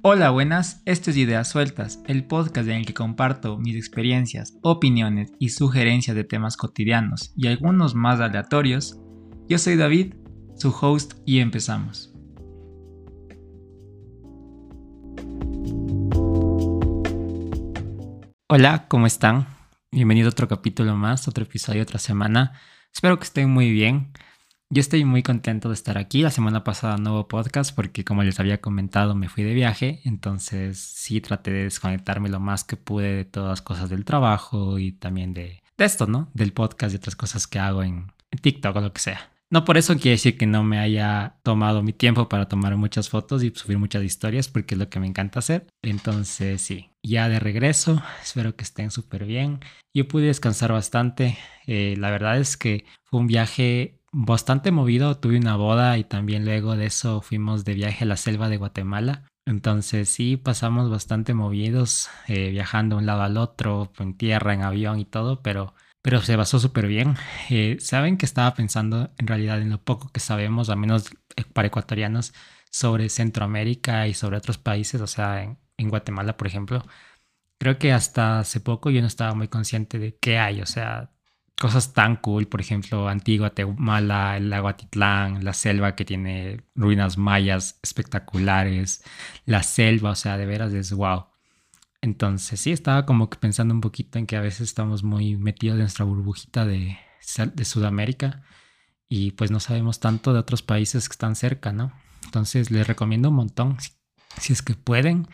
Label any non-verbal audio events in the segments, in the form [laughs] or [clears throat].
Hola, buenas, esto es Ideas Sueltas, el podcast en el que comparto mis experiencias, opiniones y sugerencias de temas cotidianos y algunos más aleatorios. Yo soy David, su host, y empezamos. Hola, ¿cómo están? Bienvenido a otro capítulo más, otro episodio, otra semana. Espero que estén muy bien. Yo estoy muy contento de estar aquí. La semana pasada no hubo podcast porque como les había comentado me fui de viaje, entonces sí traté de desconectarme lo más que pude de todas las cosas del trabajo y también de, esto, ¿no? Del podcast y otras cosas que hago en, en TikTok o lo que sea. No por eso quiere decir que no me haya tomado mi tiempo para tomar muchas fotos y subir muchas historias porque es lo que me encanta hacer. Entonces sí, ya de regreso, espero que estén súper bien. Yo pude descansar bastante. Eh, la verdad es que fue un viaje bastante movido. Tuve una boda y también luego de eso fuimos de viaje a la selva de Guatemala. Entonces sí, pasamos bastante movidos, eh, viajando de un lado al otro, en tierra, en avión y todo, pero, pero se basó súper bien. Eh, Saben que estaba pensando en realidad en lo poco que sabemos, al menos para ecuatorianos, sobre Centroamérica y sobre otros países, o sea, en, en Guatemala, por ejemplo. Creo que hasta hace poco yo no estaba muy consciente de qué hay, o sea, cosas tan cool, por ejemplo, Antigua, Teumala, el lago Atitlán, la selva que tiene ruinas mayas espectaculares, la selva, o sea, de veras es wow. Entonces sí, estaba como que pensando un poquito en que a veces estamos muy metidos en nuestra burbujita de, de Sudamérica y pues no sabemos tanto de otros países que están cerca, ¿no? Entonces les recomiendo un montón, si, si es que pueden,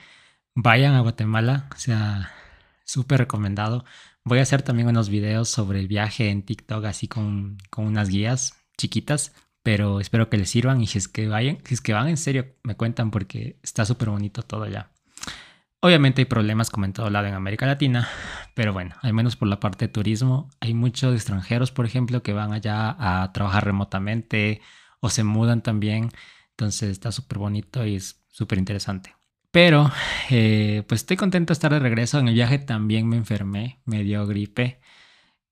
vayan a Guatemala, o sea, súper recomendado Voy a hacer también unos videos sobre el viaje en TikTok, así con, con unas guías chiquitas, pero espero que les sirvan y que vayan, si es que van en serio, me cuentan porque está súper bonito todo ya. Obviamente hay problemas como en todo lado en América Latina, pero bueno, al menos por la parte de turismo, hay muchos extranjeros, por ejemplo, que van allá a trabajar remotamente o se mudan también, entonces está súper bonito y es súper interesante. Pero, eh, pues estoy contento de estar de regreso. En el viaje también me enfermé, me dio gripe.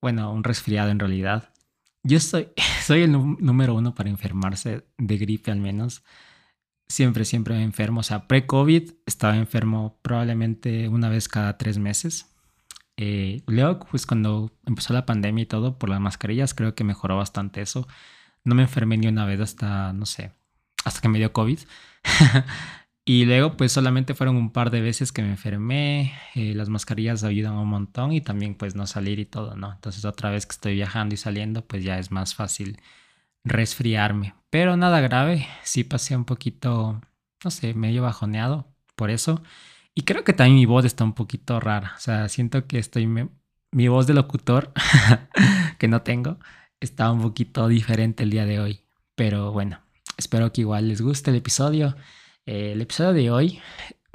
Bueno, un resfriado en realidad. Yo soy, [laughs] soy el número uno para enfermarse de gripe al menos. Siempre, siempre me enfermo. O sea, pre-COVID estaba enfermo probablemente una vez cada tres meses. Eh, luego, pues cuando empezó la pandemia y todo, por las mascarillas, creo que mejoró bastante eso. No me enfermé ni una vez hasta, no sé, hasta que me dio COVID. [laughs] Y luego, pues solamente fueron un par de veces que me enfermé. Eh, las mascarillas ayudan un montón y también, pues, no salir y todo, ¿no? Entonces, otra vez que estoy viajando y saliendo, pues ya es más fácil resfriarme. Pero nada grave. Sí pasé un poquito, no sé, medio bajoneado por eso. Y creo que también mi voz está un poquito rara. O sea, siento que estoy. Mi voz de locutor, [laughs] que no tengo, está un poquito diferente el día de hoy. Pero bueno, espero que igual les guste el episodio. Eh, el episodio de hoy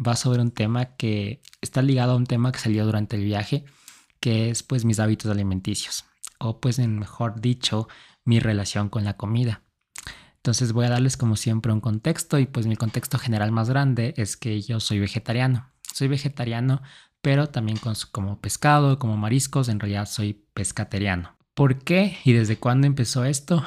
va sobre un tema que está ligado a un tema que salió durante el viaje, que es pues mis hábitos alimenticios, o pues en mejor dicho, mi relación con la comida. Entonces voy a darles como siempre un contexto y pues mi contexto general más grande es que yo soy vegetariano. Soy vegetariano, pero también como pescado, como mariscos, en realidad soy pescateriano. ¿Por qué y desde cuándo empezó esto?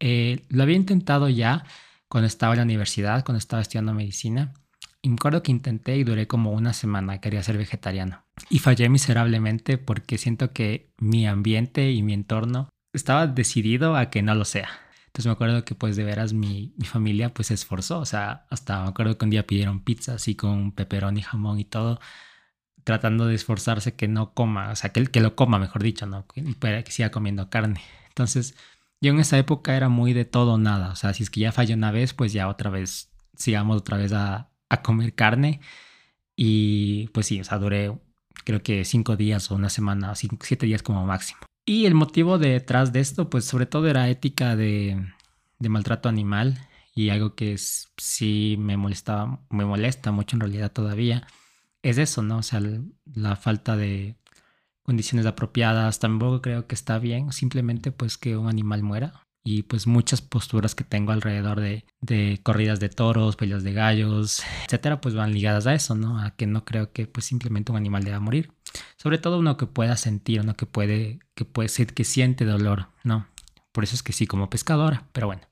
Eh, lo había intentado ya cuando estaba en la universidad, cuando estaba estudiando medicina. Y me acuerdo que intenté y duré como una semana, quería ser vegetariano. Y fallé miserablemente porque siento que mi ambiente y mi entorno estaba decidido a que no lo sea. Entonces me acuerdo que pues de veras mi, mi familia pues se esforzó. O sea, hasta me acuerdo que un día pidieron pizza así con peperón y jamón y todo, tratando de esforzarse que no coma, o sea, que, que lo coma, mejor dicho, ¿no? Que, que siga comiendo carne. Entonces yo en esa época era muy de todo o nada. O sea, si es que ya falló una vez, pues ya otra vez, sigamos otra vez a, a comer carne. Y pues sí, o sea, duré creo que cinco días o una semana, cinco, siete días como máximo. Y el motivo detrás de esto, pues sobre todo era ética de, de maltrato animal y algo que es, sí me molestaba, me molesta mucho en realidad todavía, es eso, ¿no? O sea, la falta de, condiciones apropiadas, tampoco creo que está bien, simplemente pues que un animal muera. Y pues muchas posturas que tengo alrededor de, de corridas de toros, peleas de gallos, etcétera, pues van ligadas a eso, ¿no? A que no creo que pues simplemente un animal deba morir. Sobre todo uno que pueda sentir, uno que puede, que puede ser, que siente dolor, ¿no? Por eso es que sí como pescadora, pero bueno.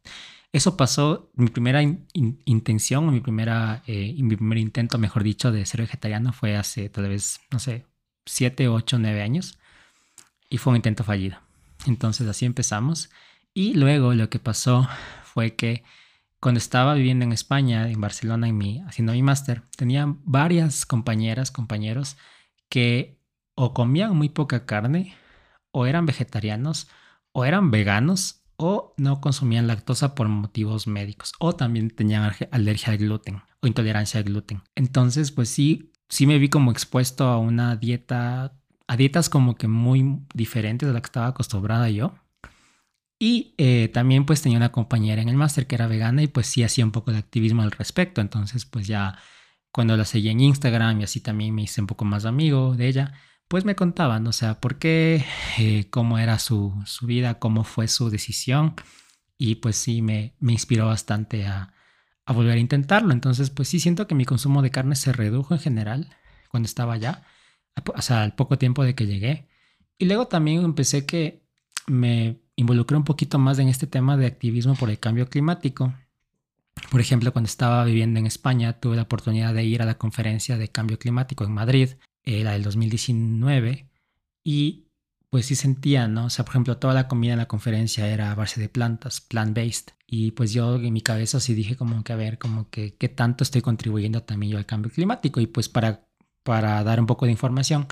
eso pasó, mi primera intención, mi, primera, eh, mi primer intento, mejor dicho, de ser vegetariano fue hace tal vez, no sé, 7, 8, 9 años. Y fue un intento fallido. Entonces así empezamos. Y luego lo que pasó fue que cuando estaba viviendo en España, en Barcelona, en mi, haciendo mi máster, tenía varias compañeras, compañeros que o comían muy poca carne, o eran vegetarianos, o eran veganos, o no consumían lactosa por motivos médicos, o también tenían alergia al gluten o intolerancia al gluten. Entonces, pues sí, sí me vi como expuesto a una dieta, a dietas como que muy diferentes de la que estaba acostumbrada yo. Y eh, también pues tenía una compañera en el máster que era vegana y pues sí hacía un poco de activismo al respecto. Entonces pues ya cuando la seguía en Instagram y así también me hice un poco más amigo de ella, pues me contaban, o sea, por qué, eh, cómo era su, su, vida, cómo fue su decisión. Y pues sí, me, me inspiró bastante a, a, volver a intentarlo. Entonces, pues sí, siento que mi consumo de carne se redujo en general cuando estaba allá, o sea, al poco tiempo de que llegué. Y luego también empecé que me involucré un poquito más en este tema de activismo por el cambio climático. Por ejemplo, cuando estaba viviendo en España, tuve la oportunidad de ir a la conferencia de cambio climático en Madrid eh, la del 2019, y pues sí sentía, ¿no? O sea, por ejemplo, toda la comida en la conferencia era a base de plantas, plant-based, y pues yo en mi cabeza sí dije como que a ver, como que qué tanto estoy contribuyendo también yo al cambio climático, y pues para, para dar un poco de información,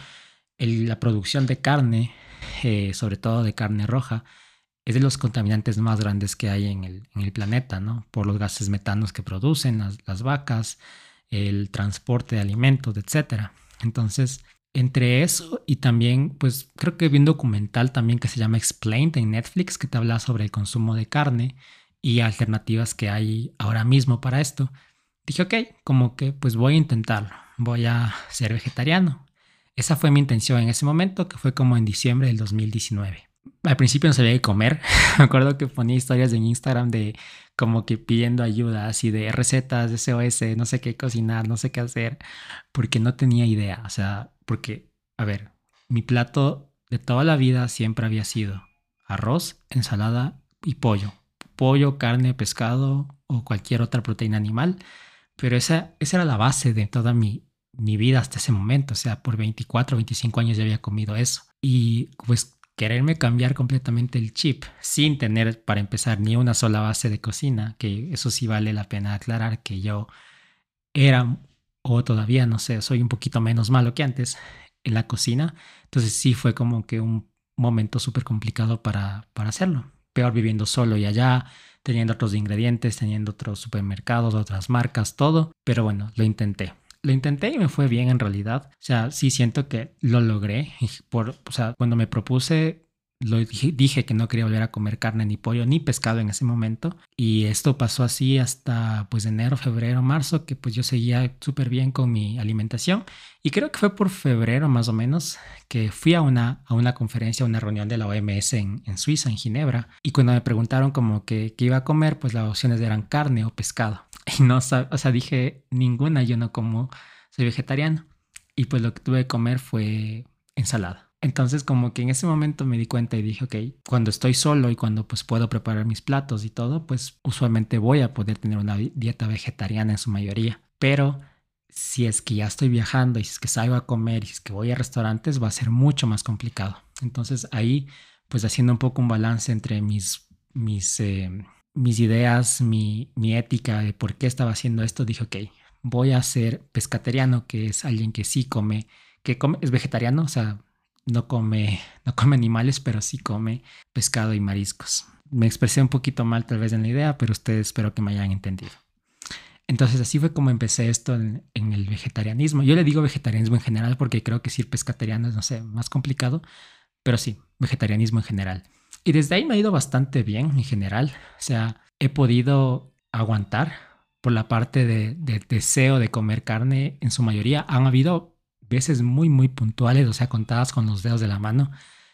la producción de carne, eh, sobre todo de carne roja, es de los contaminantes más grandes que hay en el, en el planeta, ¿no? Por los gases metanos que producen las, las vacas, el transporte de alimentos, etcétera. Entonces, entre eso y también, pues creo que vi un documental también que se llama Explained en Netflix que te habla sobre el consumo de carne y alternativas que hay ahora mismo para esto. Dije, ok, como que pues voy a intentarlo, voy a ser vegetariano. Esa fue mi intención en ese momento, que fue como en diciembre del 2019 al principio no sabía qué comer. [laughs] Me acuerdo que ponía historias en Instagram de como que pidiendo ayuda, así de recetas, de SOS, no sé qué cocinar, no sé qué hacer, porque no tenía idea. O sea, porque, a ver, mi plato de toda la vida siempre había sido arroz, ensalada y pollo. Pollo, carne, pescado o cualquier otra proteína animal. Pero esa, esa era la base de toda mi, mi vida hasta ese momento. O sea, por 24, 25 años ya había comido eso. Y pues quererme cambiar completamente el chip sin tener para empezar ni una sola base de cocina, que eso sí vale la pena aclarar que yo era o todavía no sé, soy un poquito menos malo que antes en la cocina, entonces sí fue como que un momento súper complicado para, para hacerlo, peor viviendo solo y allá, teniendo otros ingredientes, teniendo otros supermercados, otras marcas, todo, pero bueno, lo intenté lo intenté y me fue bien en realidad. O sea, sí siento que lo logré. Por, o sea, cuando me propuse, lo dije, que no quería volver a comer carne ni pollo ni pescado en ese momento. Y esto pasó así hasta pues enero, febrero, marzo, que pues yo seguía súper bien con mi alimentación. Y creo que fue por febrero más o menos que fui a una, a una conferencia, a una reunión de la OMS en, en Suiza, en Ginebra. Y cuando me preguntaron como que qué iba a comer, pues las opciones eran carne o pescado. [laughs] Y no, o sea, dije, ninguna, yo no como, soy vegetariano. Y pues lo que tuve que comer fue ensalada. Entonces como que en ese momento me di cuenta y dije, ok, cuando estoy solo y cuando pues puedo preparar mis platos y todo, pues usualmente voy a poder tener una dieta vegetariana en su mayoría. Pero si es que ya estoy viajando y si es que salgo a comer y si es que voy a restaurantes, va a ser mucho más complicado. Entonces ahí pues haciendo un poco un balance entre mis, mis eh, mis ideas, mi, mi ética de por qué estaba haciendo esto, dije, ok, voy a ser pescateriano, que es alguien que sí come, que come, es vegetariano, o sea, no come, no come animales, pero sí come pescado y mariscos. Me expresé un poquito mal tal vez en la idea, pero ustedes espero que me hayan entendido. Entonces así fue como empecé esto en, el vegetarianismo. Yo le digo vegetarianismo en general porque creo que decir pescateriano es, no sé, más complicado, pero sí, vegetarianismo en general. Y desde ahí me ha ido bastante bien en general. O sea, he podido aguantar por la parte de, deseo de comer carne. En su mayoría han habido veces muy, muy puntuales, o sea, contadas con los dedos de la mano,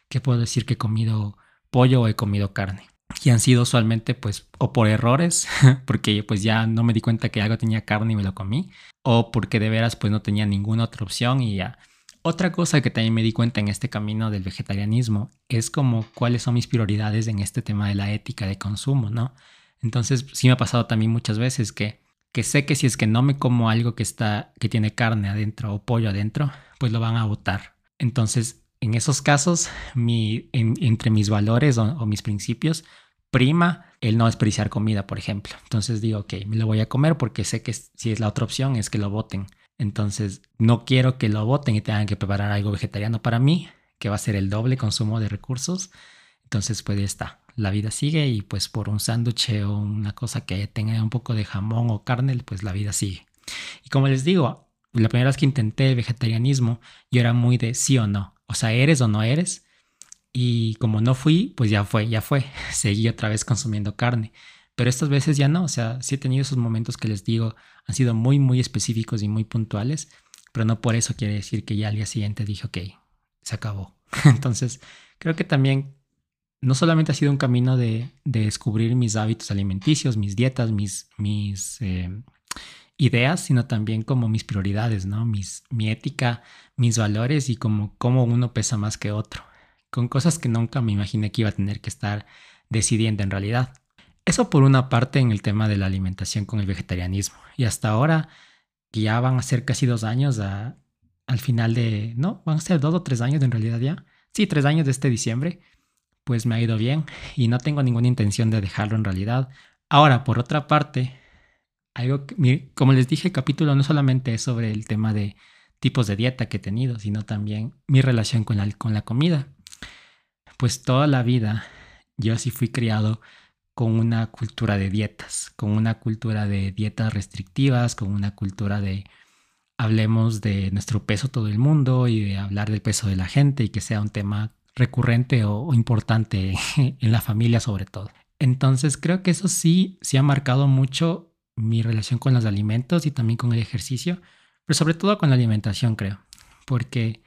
que puedo decir que he comido pollo o he comido carne. Y han sido usualmente pues o por errores, [laughs] porque pues ya no me di cuenta que algo tenía carne y me lo comí, o porque de veras pues no tenía ninguna otra opción y ya otra cosa que también me di cuenta en este camino del vegetarianismo es como cuáles son mis prioridades en este tema de la ética de consumo, ¿no? Entonces sí me ha pasado también muchas veces que, que sé que si es que no me como algo que, está, que tiene carne adentro o pollo adentro, pues lo van a botar. Entonces, en esos casos, mi, entre mis valores o, mis principios, prima el no desperdiciar comida, por ejemplo. Entonces digo, ok, me lo voy a comer porque sé que si es la otra opción es que lo voten. Entonces, no quiero que lo voten y tengan que preparar algo vegetariano para mí, que va a ser el doble consumo de recursos. Entonces, pues ya está. La vida sigue y pues por un sándwich o una cosa que tenga un poco de jamón o carne, pues la vida sigue. Y como les digo, la primera vez que intenté vegetarianismo, yo era muy de sí o no. O sea, eres o no eres. Y como no fui, pues ya fue, ya fue. [laughs] Seguí otra vez consumiendo carne. Pero estas veces ya no. O sea, sí he tenido esos momentos que les digo, han sido muy, muy específicos y muy puntuales. Pero no por eso quiere decir que ya al día siguiente dije, ok, se acabó. [laughs] Entonces, creo que también no solamente ha sido un camino de, descubrir mis hábitos alimenticios, mis dietas, mis, mis eh, ideas, sino también como mis prioridades, ¿no? Mis, mi ética, mis valores y como cómo uno pesa más que otro, con cosas que nunca me imaginé que iba a tener que estar decidiendo en realidad. Eso por una parte en el tema de la alimentación con el vegetarianismo. Y hasta ahora, que ya van a ser casi dos años al final de... No, van a ser dos o tres años en realidad ya. Sí, tres años de este diciembre. Pues me ha ido bien y no tengo ninguna intención de dejarlo en realidad. Ahora, por otra parte, algo como les dije, el capítulo no solamente es sobre el tema de tipos de dieta que he tenido, sino también mi relación con la, con la comida. Pues toda la vida yo sí fui criado con una cultura de dietas, con una cultura de dietas restrictivas, con una cultura de hablemos de nuestro peso todo el mundo y de hablar del peso de la gente y que sea un tema recurrente o, importante [laughs] en la familia sobre todo. Entonces creo que eso sí, sí ha marcado mucho mi relación con los alimentos y también con el ejercicio, pero sobre todo con la alimentación, creo, porque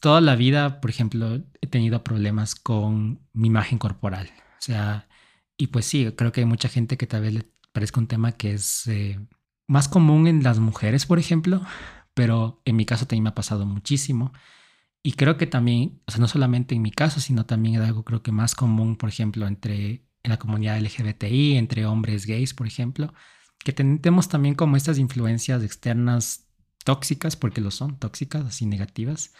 toda la vida, por ejemplo, he tenido problemas con mi imagen corporal, o sea, y pues sí, creo que hay mucha gente que tal vez le parezca un tema que es eh, más común en las mujeres, por ejemplo, pero en mi caso también me ha pasado muchísimo. Y creo que también, o sea, no solamente en mi caso, sino también es algo creo que más común, por ejemplo, entre en la comunidad LGBTI, entre hombres gays, por ejemplo, que tenemos también como estas influencias externas tóxicas, porque lo son, tóxicas, así negativas,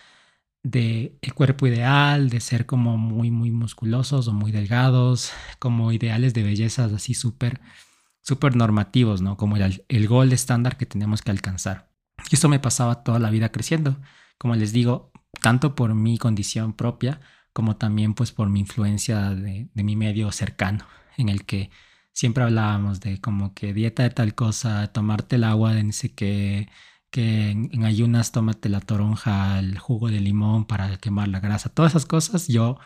de el cuerpo ideal, de ser como muy, muy musculosos o muy delgados, como ideales de belleza así súper, súper normativos, ¿no? Como el, el gol estándar que tenemos que alcanzar. Y esto me pasaba toda la vida creciendo, como les digo, tanto por mi condición propia, como también pues por mi influencia de, mi medio cercano, en el que siempre hablábamos de como que dieta de tal cosa, tomarte el agua de sé qué, que en, ayunas tómate la toronja, el jugo de limón para quemar la grasa, todas esas cosas yo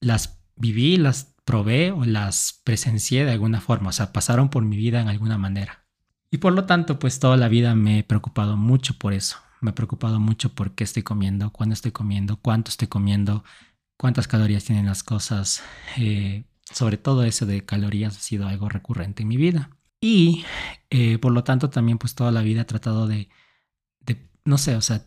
las viví, las probé o las presencié de alguna forma, o sea, pasaron por mi vida en alguna manera. Y por lo tanto, pues toda la vida me he preocupado mucho por eso. Me he preocupado mucho por qué estoy comiendo, cuándo estoy comiendo, cuánto estoy comiendo, cuántas calorías tienen las cosas. Eh, sobre todo eso de calorías ha sido algo recurrente en mi vida. Y eh, por lo tanto también pues toda la vida he tratado de, no sé, o sea,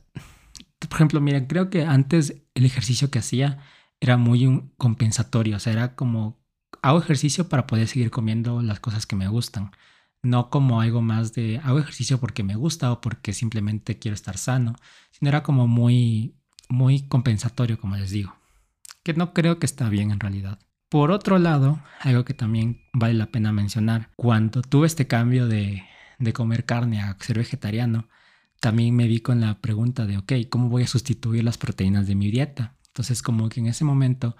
por ejemplo, miren, creo que antes el ejercicio que hacía era muy un compensatorio, o sea, era como hago ejercicio para poder seguir comiendo las cosas que me gustan, no como algo más de hago ejercicio porque me gusta o porque simplemente quiero estar sano, sino era como muy muy compensatorio, como les digo que no creo que está bien en realidad. Por otro lado, algo que también vale la pena mencionar, cuando tuve este cambio de, comer carne a ser vegetariano, también me vi con la pregunta de, ok, ¿cómo voy a sustituir las proteínas de mi dieta? Entonces, como que en ese momento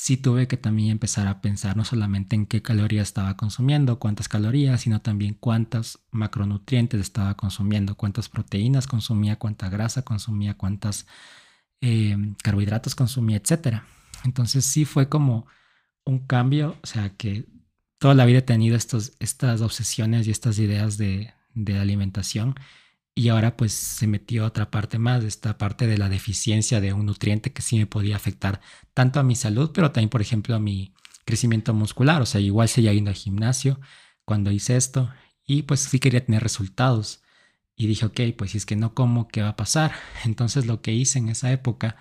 sí tuve que también empezar a pensar no solamente en qué calorías estaba consumiendo, cuántas calorías, sino también cuántos macronutrientes estaba consumiendo, cuántas proteínas consumía, cuánta grasa consumía, cuántas eh, carbohidratos consumía, etcétera. Entonces sí fue como un cambio, o sea que toda la vida he tenido estos, estas obsesiones y estas ideas de, de alimentación y ahora pues se metió otra parte más, esta parte de la deficiencia de un nutriente que sí me podía afectar tanto a mi salud, pero también por ejemplo a mi crecimiento muscular, o sea, igual seguía yendo al gimnasio cuando hice esto y pues sí quería tener resultados. Y dije, ok, pues si es que no como, ¿qué va a pasar? [laughs] Entonces lo que hice en esa época,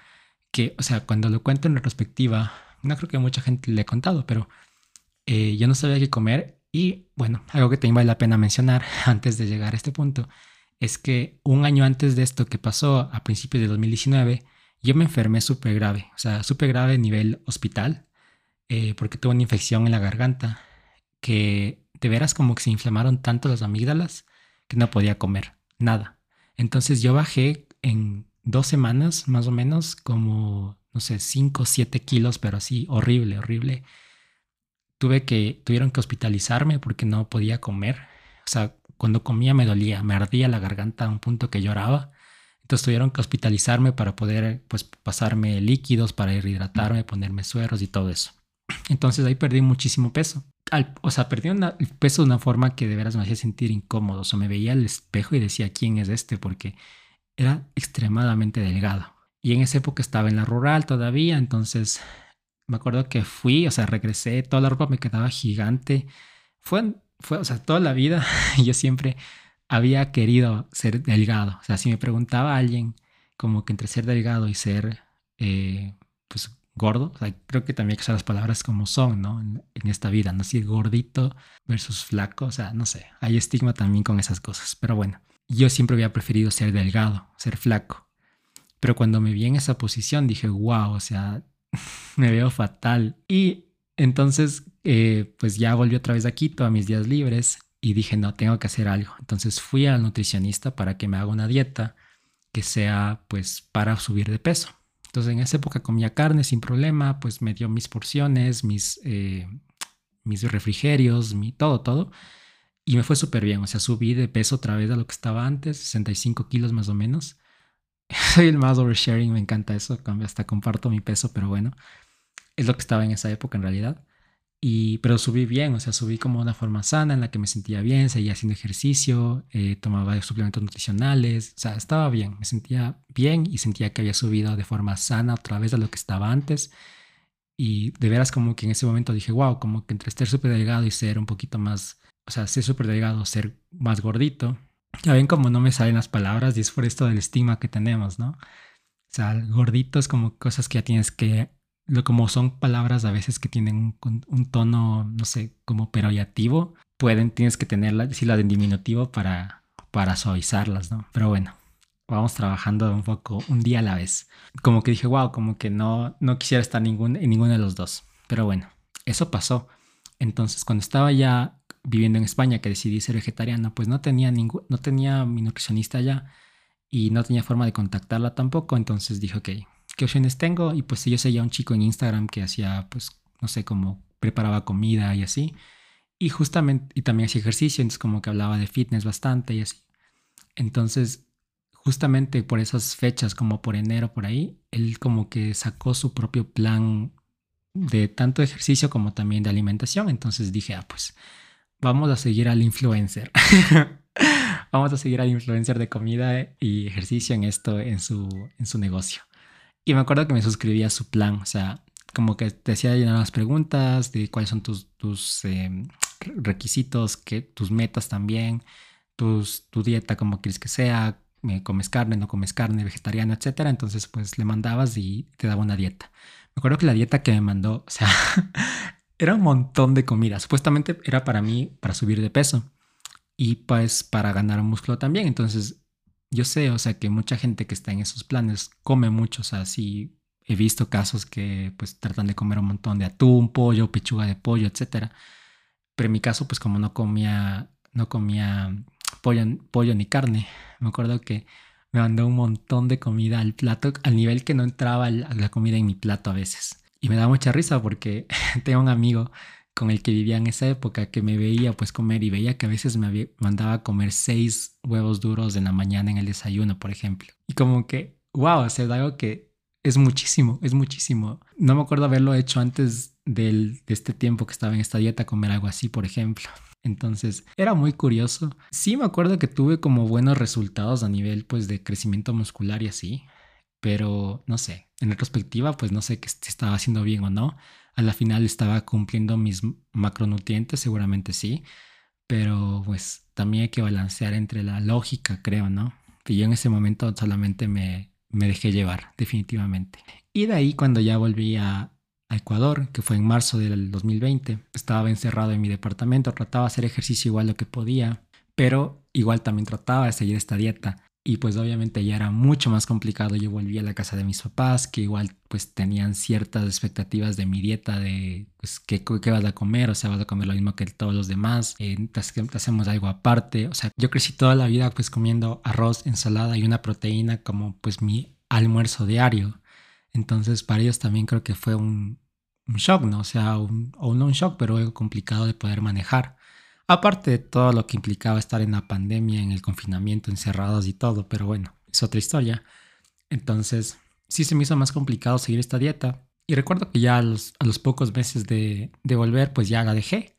que, o sea, cuando lo cuento en retrospectiva, no creo que mucha gente le he contado, pero eh, yo no sabía qué comer y bueno, algo que también vale la pena mencionar [laughs] antes de llegar a este punto es que un año antes de esto que pasó a principios de 2019, yo me enfermé súper grave, o sea, súper grave nivel hospital, eh, porque tuve una infección en la garganta, que de veras como que se inflamaron tanto las amígdalas que no podía comer nada. Entonces yo bajé en dos semanas más o menos como, no sé, 5 o 7 kilos, pero así horrible, horrible. Tuve que, tuvieron que hospitalizarme porque no podía comer. O sea, cuando comía me dolía, me ardía la garganta a un punto que lloraba. Entonces tuvieron que hospitalizarme para poder pues pasarme líquidos, para hidratarme, ponerme sueros y todo eso. Entonces ahí perdí muchísimo peso. o sea, perdí el peso de una forma que de veras me hacía sentir incómodo. O sea, me veía al espejo y decía, ¿quién es este? Porque era extremadamente delgado. Y en esa época estaba en la rural todavía, entonces me acuerdo que fui, o sea, regresé, toda la ropa me quedaba gigante. Fue, fue o sea, toda la vida [laughs] yo siempre había querido ser delgado. O sea, si me preguntaba alguien como que entre ser delgado y ser, eh, pues, gordo, o sea, creo que también hay que usar las palabras como son, ¿no? En, esta vida, ¿no? Si gordito versus flaco, o sea, no sé, hay estigma también con esas cosas, pero bueno yo siempre había preferido ser delgado, ser flaco. Pero cuando me vi en esa posición dije, wow, o sea, [laughs] me veo fatal. Y entonces, eh, pues ya volví otra vez a Quito a mis días libres y dije, no, tengo que hacer algo. Entonces fui al nutricionista para que me haga una dieta que sea, pues, para subir de peso. Entonces en esa época comía carne sin problema, pues me dio mis porciones, mis, eh, mis refrigerios, mi, todo, todo. Y me fue súper bien, o sea, subí de peso otra vez a lo que estaba antes, 65 kilos más o menos. [laughs] Soy el más oversharing, me encanta eso, hasta comparto mi peso, pero bueno, es lo que estaba en esa época en realidad. Y, pero subí bien, o sea, subí como una forma sana en la que me sentía bien, seguía haciendo ejercicio, eh, tomaba suplementos nutricionales, o sea, estaba bien, me sentía bien y sentía que había subido de forma sana otra vez a lo que estaba antes. Y de veras como que en ese momento dije, wow, como que entre estar súper delgado y ser un poquito más o sea, ser súper delgado, ser más gordito. Ya ven como no me salen las palabras y es por esto del estigma que tenemos, ¿no? O sea, gordito como cosas que ya tienes que, como son palabras a veces que tienen un, tono, no sé, como peroyativo, pueden, tienes que tenerla, decirla de diminutivo para, para suavizarlas, ¿no? Pero bueno, vamos trabajando un poco, un día a la vez. Como que dije, wow, como que no, no quisiera estar ningún, en ninguno de los dos. Pero bueno, eso pasó. Entonces, cuando estaba ya viviendo en España que decidí ser vegetariana, pues no tenía ningún, no tenía mi nutricionista allá y no tenía forma de contactarla tampoco, entonces dije, ok, ¿qué opciones tengo? Y pues yo seguía un chico en Instagram que hacía, pues, no sé, cómo preparaba comida y así. Y justamente, y también hacía ejercicio, entonces como que hablaba de fitness bastante y así. Entonces, justamente por esas fechas, como por enero, por ahí, él como que sacó su propio plan de tanto ejercicio como también de alimentación. Entonces dije, ah, pues vamos a seguir al influencer. [laughs] vamos a seguir al influencer de comida y ejercicio en esto, en su, en su negocio. Y me acuerdo que me suscribí a su plan, o sea, como que te hacía llenar las preguntas de cuáles son tus, tus em, requisitos, que, tus metas también, tus, tu dieta, como quieres que sea, comes carne, no comes carne, vegetariana, etcétera. Entonces, pues le mandabas y te daba una dieta. Me acuerdo que la dieta que me mandó, o sea, [laughs] era un montón de comida. Supuestamente era para mí, para subir de peso y pues para ganar músculo también. Entonces, yo sé, o sea, que mucha gente que está en esos planes come mucho. O sea, sí he visto casos que pues tratan de comer un montón de atún, pollo, pechuga de pollo, etcétera. Pero en mi caso, pues como no comía, no comía pollo, pollo ni carne, me acuerdo que me mandó un montón de comida al plato, al nivel que no entraba la comida en mi plato a veces. Y me da mucha risa porque [laughs] tengo un amigo con el que vivía en esa época que me veía pues comer y veía que a veces me mandaba a comer seis huevos duros en la mañana en el desayuno, por ejemplo. Y como que, wow, o sea, es algo que es muchísimo, es muchísimo. No me acuerdo haberlo hecho antes del, de este tiempo que estaba en esta dieta, comer algo así, por ejemplo. Entonces, era muy curioso. Sí me acuerdo que tuve como buenos resultados a nivel pues de crecimiento muscular y así, pero no sé, en retrospectiva, pues no sé si estaba haciendo bien o no. A la final estaba cumpliendo mis macronutrientes, seguramente sí, pero pues también hay que balancear entre la lógica, creo, ¿no? Y yo en ese momento solamente me, me dejé llevar, definitivamente. Y de ahí cuando ya volví a, a Ecuador, que fue en marzo del 2020. Estaba encerrado en mi departamento, trataba de hacer ejercicio igual lo que podía, pero igual también trataba de seguir esta dieta. Y pues obviamente ya era mucho más complicado. Yo volví a la casa de mis papás, que igual pues tenían ciertas expectativas de mi dieta, de pues qué, qué vas a comer, o sea, vas a comer lo mismo que todos los demás, eh, hacemos algo aparte. O sea, yo crecí toda la vida pues comiendo arroz, ensalada y una proteína como pues mi almuerzo diario. Entonces para ellos también creo que fue un, un shock, ¿no? O sea, un, o no un shock, pero algo complicado de poder manejar. Aparte de todo lo que implicaba estar en la pandemia, en el confinamiento, encerrados y todo, pero bueno, es otra historia. Entonces, sí se me hizo más complicado seguir esta dieta. Y recuerdo que ya a los, pocos meses de, volver, pues ya la dejé.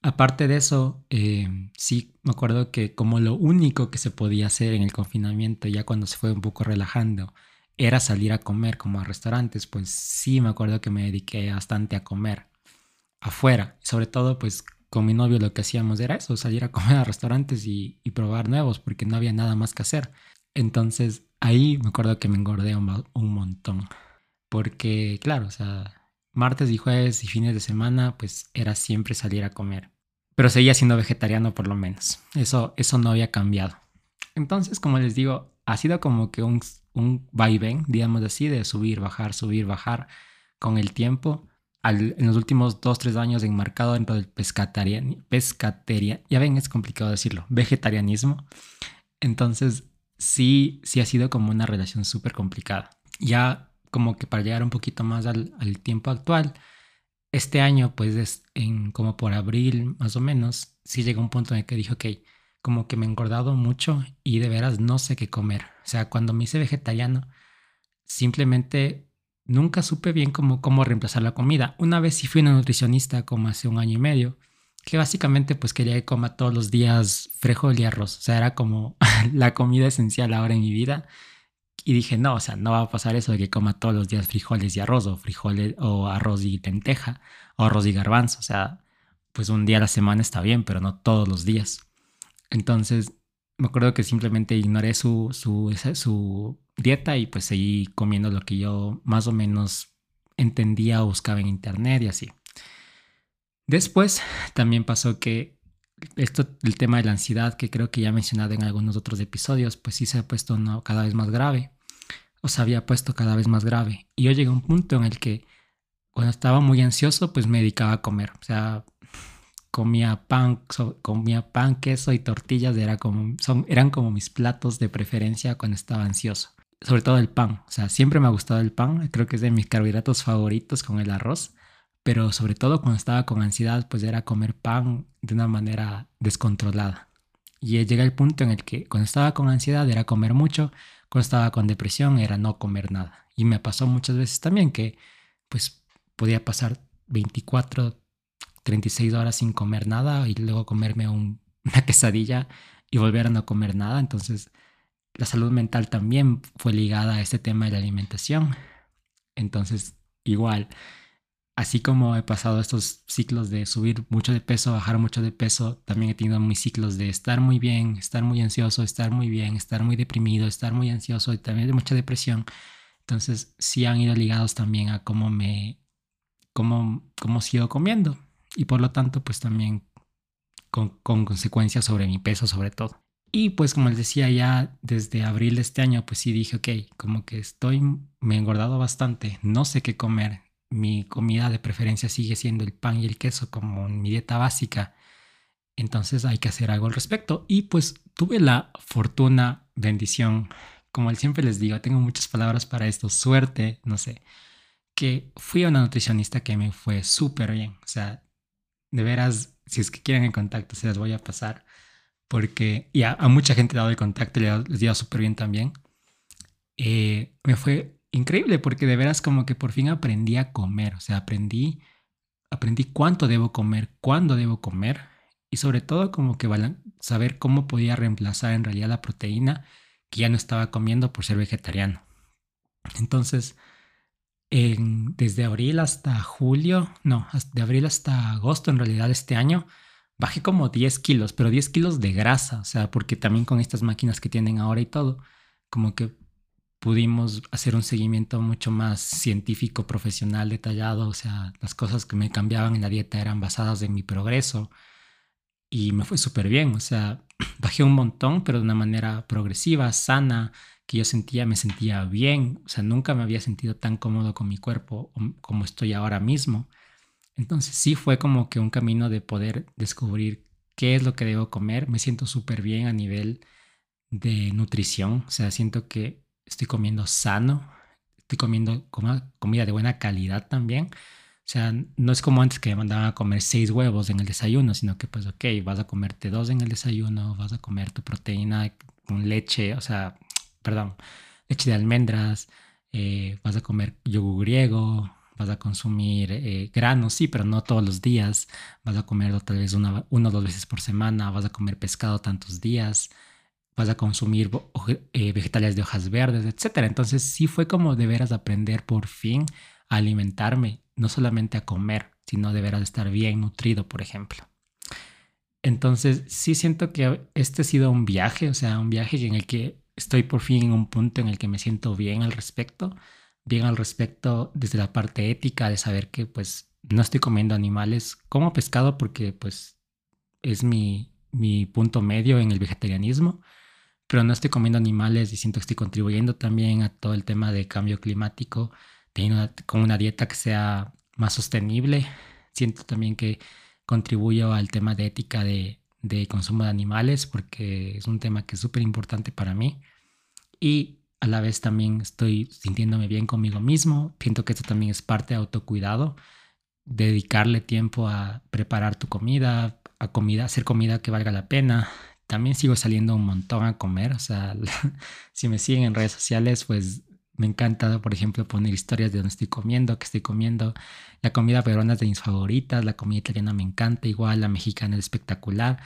Aparte de eso, eh, sí me acuerdo que como lo único que se podía hacer en el confinamiento, ya cuando se fue un poco relajando, era salir a comer como a restaurantes, pues sí me acuerdo que me dediqué bastante a comer afuera. Sobre todo, pues con mi novio lo que hacíamos era eso, salir a comer a restaurantes y, probar nuevos, porque no había nada más que hacer. Entonces ahí me acuerdo que me engordé un, montón. Porque, claro, o sea, martes y jueves y fines de semana, pues era siempre salir a comer. Pero seguía siendo vegetariano por lo menos. Eso, eso no había cambiado. Entonces, como les digo, ha sido como que un, un vaivén, digamos así, de subir, bajar, subir, bajar con el tiempo en los últimos dos, tres años enmarcado dentro del pescatarian, pescateria, ya ven, es complicado decirlo, vegetarianismo. Entonces, sí, sí ha sido como una relación súper complicada. Ya como que para llegar un poquito más al, al, tiempo actual, este año, pues es en como por abril más o menos, sí llegó un punto en el que dije, ok, como que me he engordado mucho y de veras no sé qué comer. O sea, cuando me hice vegetariano, simplemente nunca supe bien cómo, cómo reemplazar la comida. Una vez sí fui una nutricionista como hace un año y medio, que básicamente pues quería que coma todos los días frijol y arroz. O sea, era como [laughs] la comida esencial ahora en mi vida. Y dije, no, o sea, no va a pasar eso de que coma todos los días frijoles y arroz, o frijoles o arroz y lenteja, o arroz y garbanzo. O sea, pues un día a la semana está bien, pero no todos los días. Entonces, me acuerdo que simplemente ignoré su, su, su dieta y pues seguí comiendo lo que yo más o menos entendía o buscaba en internet y así. Después también pasó que esto, el tema de la ansiedad, que creo que ya he mencionado en algunos otros episodios, pues sí se ha puesto cada vez más grave, o se había puesto cada vez más grave. Y yo llegué a un punto en el que cuando estaba muy ansioso, pues me dedicaba a comer. O sea, comía pan, comía pan, queso y tortillas, era como, son, eran como mis platos de preferencia cuando estaba ansioso sobre todo el pan. O sea, siempre me ha gustado el pan. Creo que es de mis carbohidratos favoritos con el arroz. Pero sobre todo cuando estaba con ansiedad, pues era comer pan de una manera descontrolada. Y llega el punto en el que cuando estaba con ansiedad era comer mucho, cuando estaba con depresión era no comer nada. Y me pasó muchas veces también que pues podía pasar 24, 36 horas sin comer nada y luego comerme [laughs] una quesadilla y volver a no comer nada. Entonces la salud mental también fue ligada a este tema de la alimentación. Entonces, igual, así como he pasado estos ciclos de subir mucho de peso, bajar mucho de peso, también he tenido mis ciclos de estar muy bien, estar muy ansioso, estar muy bien, estar muy deprimido, estar muy ansioso y también de mucha depresión. Entonces, sí han ido ligados también a cómo me, cómo, cómo sigo comiendo y por lo tanto, pues también con, con consecuencias sobre mi peso sobre todo. Y pues como les decía ya desde abril de este año, pues sí dije, ok, como que estoy, me he engordado bastante, no sé qué comer. Mi comida de preferencia sigue siendo el pan y el queso como mi dieta básica. Entonces hay que hacer algo al respecto. Y pues tuve la fortuna, bendición, como siempre les digo, tengo muchas palabras para esto, suerte, no sé, que fui a una nutricionista que me fue súper bien. O sea, de veras, si es que quieren en contacto, se las voy a pasar porque y a, mucha gente le he dado el contacto y les dio súper bien también. Eh, me fue increíble porque de veras como que por fin aprendí a comer, o sea, aprendí, aprendí cuánto debo comer, cuándo debo comer y sobre todo como que saber cómo podía reemplazar en realidad la proteína que ya no estaba comiendo por ser vegetariano. Entonces, desde abril hasta julio, no, de abril hasta agosto en realidad este año, bajé como 10 kilos, pero 10 kilos de grasa, o sea, porque también con estas máquinas que tienen ahora y todo, como que pudimos hacer un seguimiento mucho más científico, profesional, detallado. O sea, las cosas que me cambiaban en la dieta eran basadas en mi progreso y me fue súper bien. O sea, [clears throat] bajé un montón, pero de una manera progresiva, sana, que yo sentía, me sentía bien. O sea, nunca me había sentido tan cómodo con mi cuerpo como estoy ahora mismo. Entonces sí fue como que un camino de poder descubrir qué es lo que debo comer. Me siento súper bien a nivel de nutrición. O sea, siento que estoy comiendo sano, estoy comiendo comida de buena calidad también. O sea, no es como antes que me mandaban a comer seis huevos en el desayuno, sino que pues, ok, vas a comerte dos en el desayuno, vas a comer tu proteína con leche, o sea, perdón, leche de almendras, eh, vas a comer yogur griego, vas a consumir eh, granos, sí, pero no todos los días, vas a comerlo tal vez una, una o dos veces por semana, vas a comer pescado tantos días, vas a consumir eh, vegetales de hojas verdes, etc. Entonces sí fue como de veras aprender por fin a alimentarme, no solamente a comer, sino de veras estar bien nutrido, por ejemplo. Entonces sí siento que este ha sido un viaje, o sea, un viaje en el que estoy por fin en un punto en el que me siento bien al respecto, bien al respecto desde la parte ética de saber que pues no estoy comiendo animales, como pescado porque pues es mi, mi punto medio en el vegetarianismo, pero no estoy comiendo animales y siento que estoy contribuyendo también a todo el tema de cambio climático, teniendo con una dieta que sea más sostenible. Siento también que contribuyo al tema de ética de, de consumo de animales porque es un tema que es súper importante para mí. Y a la vez también estoy sintiéndome bien conmigo mismo. Siento que esto también es parte de autocuidado. Dedicarle tiempo a preparar tu comida, a comida, hacer comida que valga la pena, también sigo saliendo un montón a comer, o sea, [laughs] si me siguen en redes sociales, pues me encanta, por ejemplo, poner historias de dónde estoy comiendo, qué estoy comiendo. La comida peruana es de mis favoritas, la comida italiana me encanta, igual la mexicana es espectacular.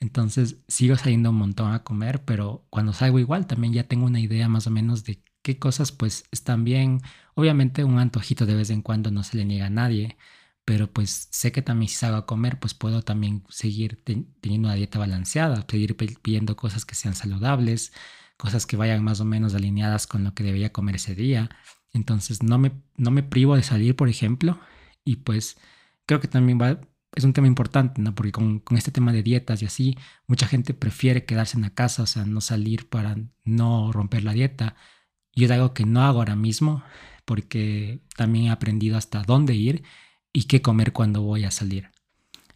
Entonces sigo saliendo un montón a comer, pero cuando salgo igual también ya tengo una idea más o menos de qué cosas pues están bien. Obviamente un antojito de vez en cuando no se le niega a nadie, pero pues sé que también si salgo a comer, pues puedo también seguir teniendo una dieta balanceada, seguir pidiendo cosas que sean saludables, cosas que vayan más o menos alineadas con lo que debería comer ese día. Entonces no me, no me privo de salir, por ejemplo, y pues creo que también va, es un tema importante, ¿no? Porque con, con este tema de dietas y así, mucha gente prefiere quedarse en la casa, o sea, no salir para no romper la dieta. Y es algo que no hago ahora mismo, porque también he aprendido hasta dónde ir y qué comer cuando voy a salir.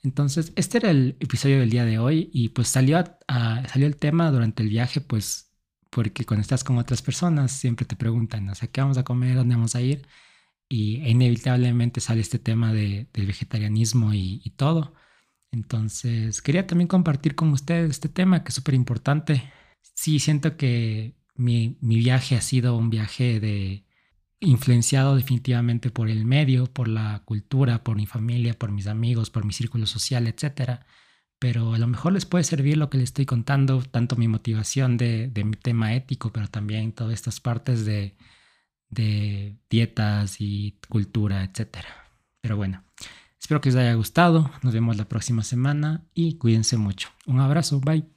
Entonces, este era el episodio del día de hoy y pues salió, salió el tema durante el viaje, pues porque cuando estás con otras personas siempre te preguntan, o sea, ¿qué vamos a comer? ¿Dónde vamos a ir? Y inevitablemente sale este tema de, del vegetarianismo y, todo. Entonces, quería también compartir con ustedes este tema que es súper importante. Sí, siento que mi, mi viaje ha sido un viaje de, influenciado definitivamente por el medio, por la cultura, por mi familia, por mis amigos, por mi círculo social, etc. Pero a lo mejor les puede servir lo que les estoy contando, tanto mi motivación de, mi tema ético, pero también todas estas partes de, de dietas y cultura, etc. Pero bueno, espero que les haya gustado. Nos vemos la próxima semana y cuídense mucho. Un abrazo, bye.